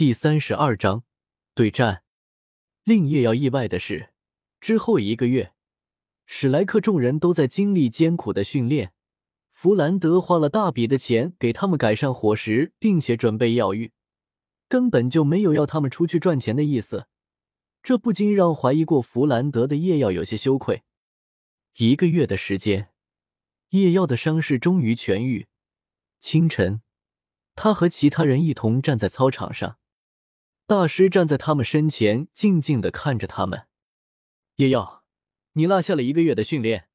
第三十二章对战。令叶耀意外的是，之后一个月，史莱克众人都在经历艰苦的训练。弗兰德花了大笔的钱给他们改善伙食，并且准备药浴，根本就没有要他们出去赚钱的意思。这不禁让怀疑过弗兰德的叶耀有些羞愧。一个月的时间，叶耀的伤势终于痊愈。清晨，他和其他人一同站在操场上。大师站在他们身前，静静的看着他们。叶耀，你落下了一个月的训练，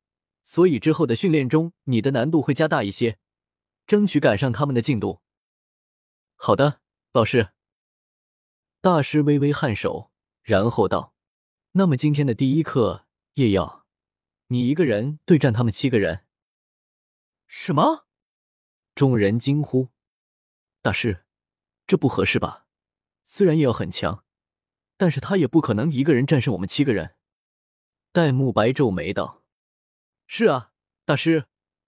所以之后的训练中，你的难度会加大一些，争取赶上他们的进度。好的，老师。大师微微颔首，然后道：“那么今天的第一课，叶耀，你一个人对战他们七个人。”什么？众人惊呼：“大师，这不合适吧？”虽然叶耀很强，但是他也不可能一个人战胜我们七个人。戴沐白皱眉道：“是啊，大师，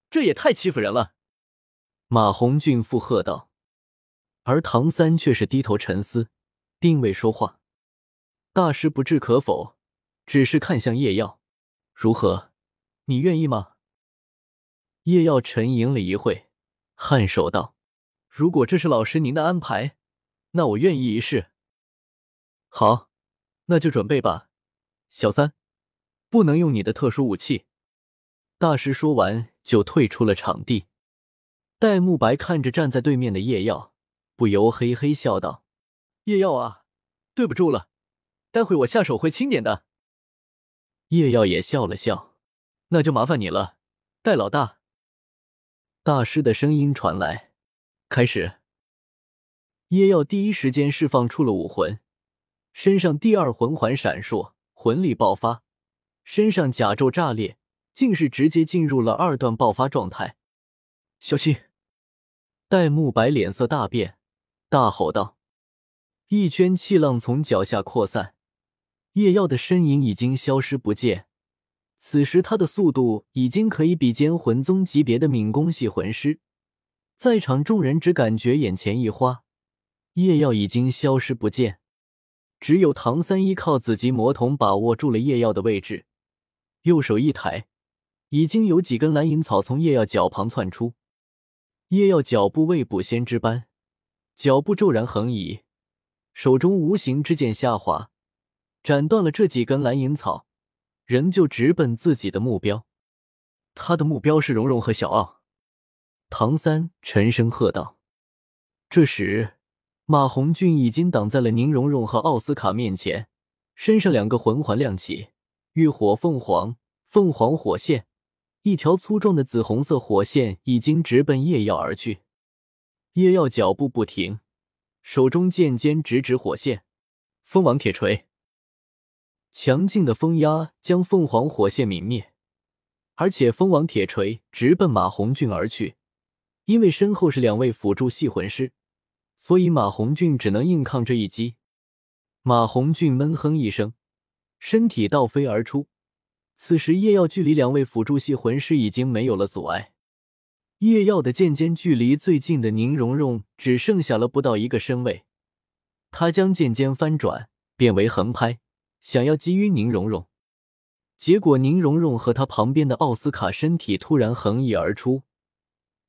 这也太欺负人了。”马红俊附和道，而唐三却是低头沉思，并未说话。大师不置可否，只是看向叶耀：“如何？你愿意吗？”叶耀沉吟了一会，颔首道：“如果这是老师您的安排。”那我愿意一试。好，那就准备吧。小三，不能用你的特殊武器。大师说完就退出了场地。戴沐白看着站在对面的叶耀，不由嘿嘿笑道：“叶耀啊，对不住了，待会我下手会轻点的。”叶耀也笑了笑：“那就麻烦你了，戴老大。”大师的声音传来：“开始。”叶耀第一时间释放出了武魂，身上第二魂环闪烁，魂力爆发，身上甲胄炸裂，竟是直接进入了二段爆发状态。小心！戴沐白脸色大变，大吼道：“一圈气浪从脚下扩散，叶耀的身影已经消失不见。此时他的速度已经可以比肩魂宗级别的敏攻系魂师，在场众人只感觉眼前一花。夜耀已经消失不见，只有唐三依靠紫极魔瞳把握住了夜耀的位置，右手一抬，已经有几根蓝银草从夜耀脚旁窜出。夜耀脚步未卜先知般，脚步骤然横移，手中无形之剑下滑，斩断了这几根蓝银草，仍旧直奔自己的目标。他的目标是蓉蓉和小奥。唐三沉声喝道。这时。马红俊已经挡在了宁荣荣和奥斯卡面前，身上两个魂环亮起，浴火凤凰、凤凰火线，一条粗壮的紫红色火线已经直奔叶耀而去。叶耀脚步不停，手中剑尖直指火线，风王铁锤，强劲的风压将凤凰火线泯灭，而且风王铁锤直奔马红俊而去，因为身后是两位辅助系魂师。所以马红俊只能硬抗这一击。马红俊闷哼一声，身体倒飞而出。此时叶耀距离两位辅助系魂师已经没有了阻碍。叶耀的剑尖距离最近的宁荣荣只剩下了不到一个身位。他将剑尖翻转，变为横拍，想要击晕宁荣荣。结果宁荣荣和他旁边的奥斯卡身体突然横溢而出，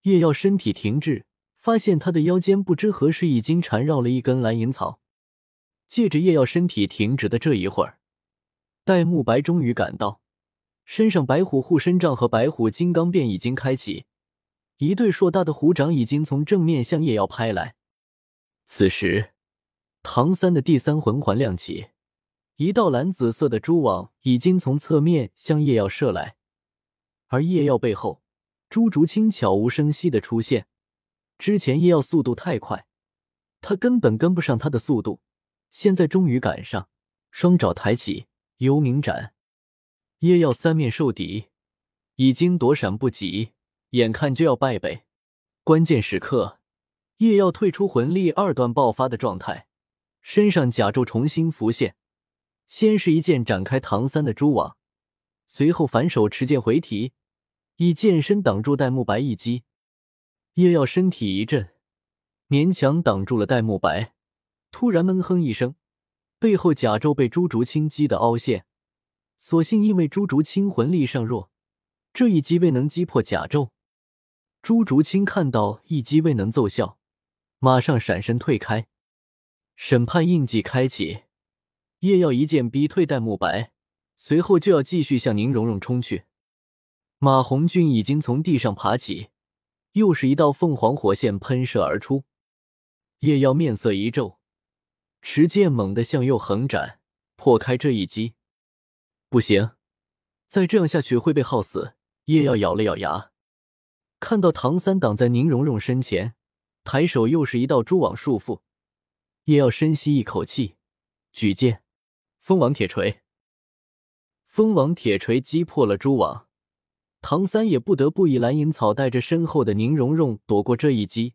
叶耀身体停滞。发现他的腰间不知何时已经缠绕了一根蓝银草，借着叶耀身体停止的这一会儿，戴沐白终于赶到，身上白虎护身杖和白虎金刚变已经开启，一对硕大的虎掌已经从正面向叶耀拍来。此时，唐三的第三魂环亮起，一道蓝紫色的蛛网已经从侧面向叶耀射来，而叶耀背后，朱竹清悄无声息的出现。之前叶耀速度太快，他根本跟不上他的速度，现在终于赶上，双爪抬起，幽冥斩。叶耀三面受敌，已经躲闪不及，眼看就要败北。关键时刻，叶耀退出魂力二段爆发的状态，身上甲胄重新浮现，先是一剑展开唐三的蛛网，随后反手持剑回提，以剑身挡住戴沐白一击。叶耀身体一震，勉强挡住了戴沐白，突然闷哼一声，背后甲胄被朱竹清击得凹陷。所幸因为朱竹清魂力尚弱，这一击未能击破甲胄。朱竹清看到一击未能奏效，马上闪身退开。审判印记开启，叶耀一剑逼退戴沐白，随后就要继续向宁荣荣冲去。马红俊已经从地上爬起，又是一道凤凰火线喷射而出。叶耀面色一皱，持剑猛地向右横斩，破开这一击。不行，再这样下去会被耗死。叶耀咬了咬牙，看到唐三挡在宁荣荣身前，抬手又是一道蛛网束缚。叶耀深吸一口气，举剑，蜂王铁锤。蜂王铁锤击破了蛛网，唐三也不得不以蓝银草带着身后的宁荣荣躲过这一击。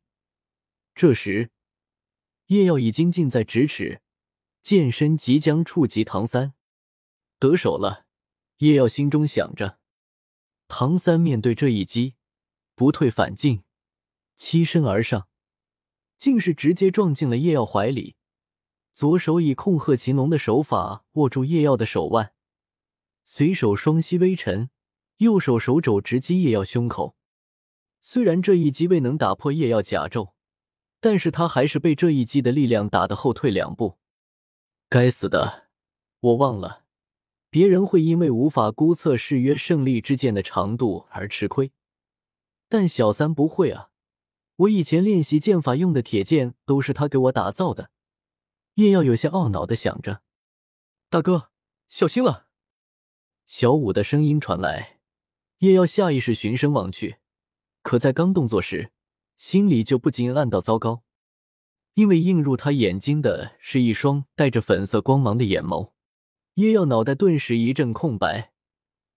这时，叶耀已经近在咫尺，剑身即将触及唐三，得手了。叶耀心中想着。唐三面对这一击，不退反进，欺身而上，竟是直接撞进了叶耀怀里。左手以控鹤擒龙的手法握住叶耀的手腕，随手双膝微沉，右手手肘直击叶耀胸口。虽然这一击未能打破叶耀甲胄。但是他还是被这一击的力量打得后退两步。该死的，我忘了，别人会因为无法估测誓约胜利之剑的长度而吃亏，但小三不会啊！我以前练习剑法用的铁剑都是他给我打造的。叶耀有些懊恼的想着：“大哥，小心了！”小五的声音传来，叶耀下意识循声望去，可在刚动作时。心里就不禁暗道糟糕，因为映入他眼睛的是一双带着粉色光芒的眼眸。叶耀脑袋顿时一阵空白，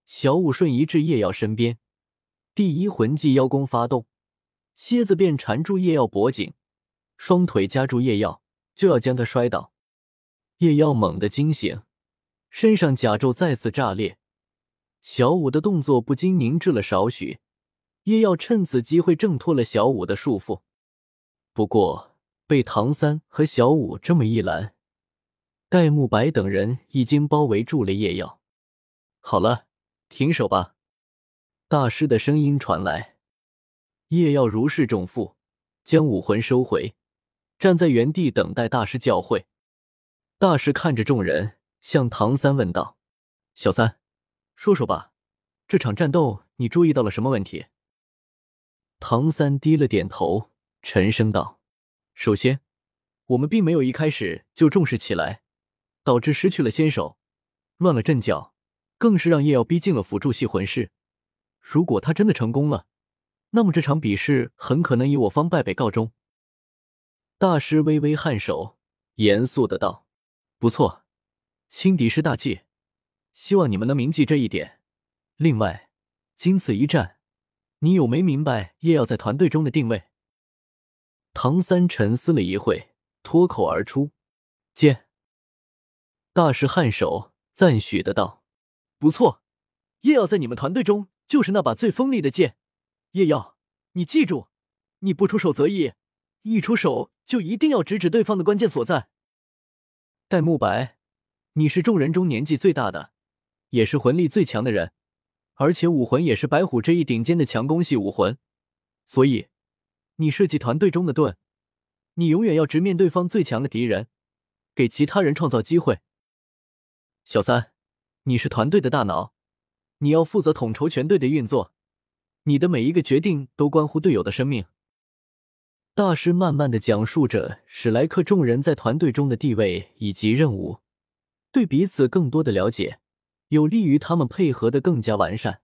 小五瞬移至叶耀身边，第一魂技妖功发动，蝎子便缠住叶耀脖颈，双腿夹住叶耀，就要将他摔倒。叶耀猛地惊醒，身上甲胄再次炸裂，小五的动作不禁凝滞了少许。叶耀趁此机会挣脱了小五的束缚，不过被唐三和小五这么一拦，戴沐白等人已经包围住了叶耀。好了，停手吧！大师的声音传来。叶耀如释重负，将武魂收回，站在原地等待大师教诲。大师看着众人，向唐三问道：“小三，说说吧，这场战斗你注意到了什么问题？”唐三低了点头，沉声道：“首先，我们并没有一开始就重视起来，导致失去了先手，乱了阵脚，更是让叶耀逼近了辅助系魂师。如果他真的成功了，那么这场比试很可能以我方败北告终。”大师微微颔首，严肃的道：“不错，轻敌是大忌，希望你们能铭记这一点。另外，经此一战。”你有没明白叶耀在团队中的定位？唐三沉思了一会，脱口而出：“剑。”大师颔首赞许的道：“不错，叶耀在你们团队中就是那把最锋利的剑。叶耀，你记住，你不出手则已，一出手就一定要直指对方的关键所在。”戴沐白，你是众人中年纪最大的，也是魂力最强的人。而且武魂也是白虎这一顶尖的强攻系武魂，所以你设计团队中的盾，你永远要直面对方最强的敌人，给其他人创造机会。小三，你是团队的大脑，你要负责统筹全队的运作，你的每一个决定都关乎队友的生命。大师慢慢的讲述着史莱克众人在团队中的地位以及任务，对彼此更多的了解。有利于他们配合的更加完善。